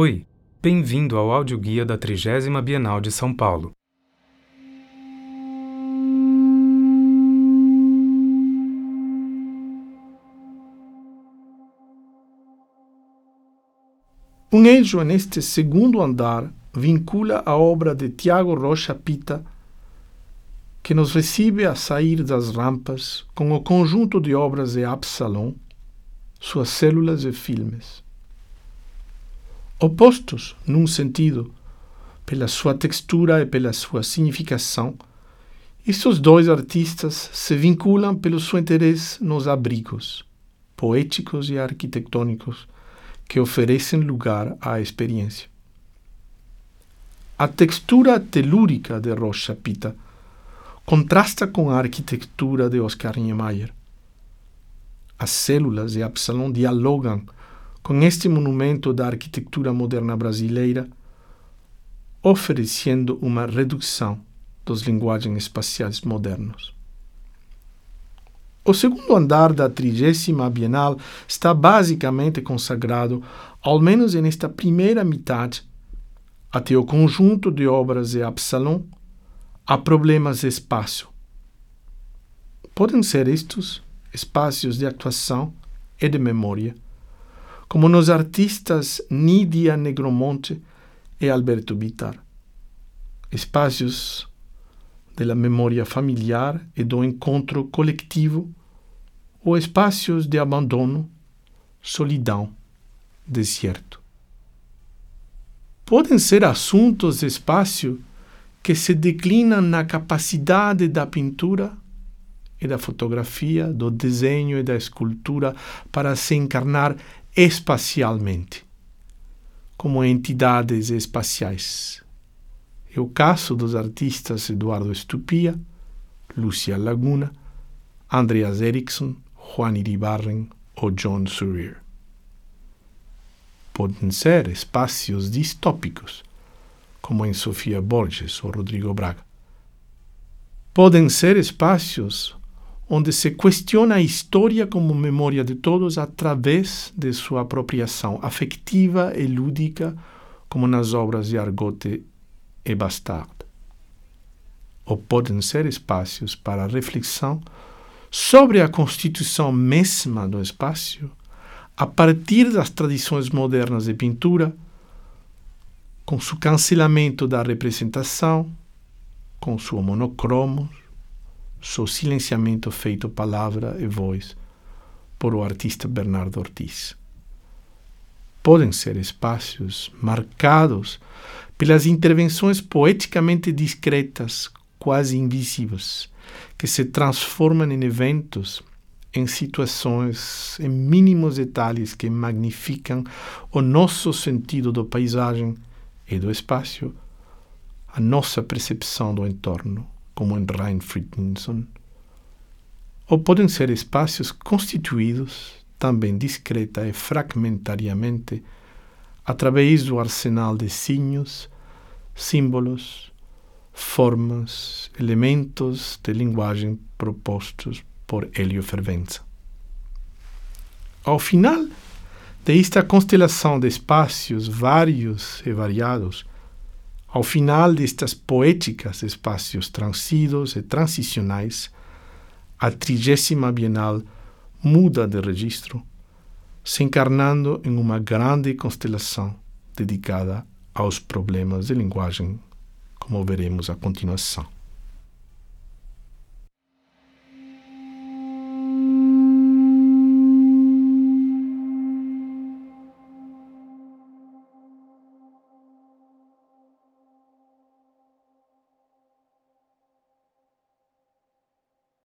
Oi, bem-vindo ao audioguia da 30 Bienal de São Paulo. Um eixo neste segundo andar vincula a obra de Tiago Rocha Pita, que nos recebe a sair das rampas com o conjunto de obras de Absalom, suas células e filmes. Opostos, num sentido, pela sua textura e pela sua significação, estes dois artistas se vinculam pelo seu interesse nos abrigos poéticos e arquitetônicos que oferecem lugar à experiência. A textura telúrica de Rocha Pita contrasta com a arquitetura de Oscar Niemeyer. As células de Absalom dialogam com este monumento da arquitetura moderna brasileira, oferecendo uma redução das linguagens espaciais modernos. O segundo andar da trigésima Bienal está basicamente consagrado, ao menos nesta primeira metade, até o conjunto de obras de Absalom, a problemas de espaço. Podem ser estes espaços de atuação e de memória, como nos artistas Nídia Negromonte e Alberto Bitar. Espaços da memória familiar e do encontro coletivo ou espaços de abandono, solidão, deserto. Podem ser assuntos de espaço que se declinam na capacidade da pintura e da fotografia, do desenho e da escultura para se encarnar espacialmente, como entidades espaciais. É o caso dos artistas Eduardo Estupia, Lúcia Laguna, Andreas Eriksson, Juan Iribarren ou John Surrier. Podem ser espaços distópicos, como em Sofia Borges ou Rodrigo Braga. Podem ser espaços onde se questiona a história como memória de todos através de sua apropriação afetiva e lúdica, como nas obras de Argote e Bastard. Ou podem ser espaços para reflexão sobre a constituição mesma do espaço, a partir das tradições modernas de pintura, com seu cancelamento da representação, com seu monocromo, seu silenciamento feito palavra e voz por o artista Bernardo Ortiz. Podem ser espaços marcados pelas intervenções poeticamente discretas, quase invisíveis, que se transformam em eventos, em situações, em mínimos detalhes que magnificam o nosso sentido da paisagem e do espaço, a nossa percepção do entorno, como em Rein Friedrichsen. Ou podem ser espaços constituídos, também discreta e fragmentariamente, através do arsenal de signos, símbolos, formas, elementos de linguagem propostos por Hélio Fervenza. Ao final desta constelação de espaços vários e variados, ao final destas poéticas espaços transidos e transicionais, a trigésima Bienal muda de registro, se encarnando em uma grande constelação dedicada aos problemas de linguagem como veremos a continuação.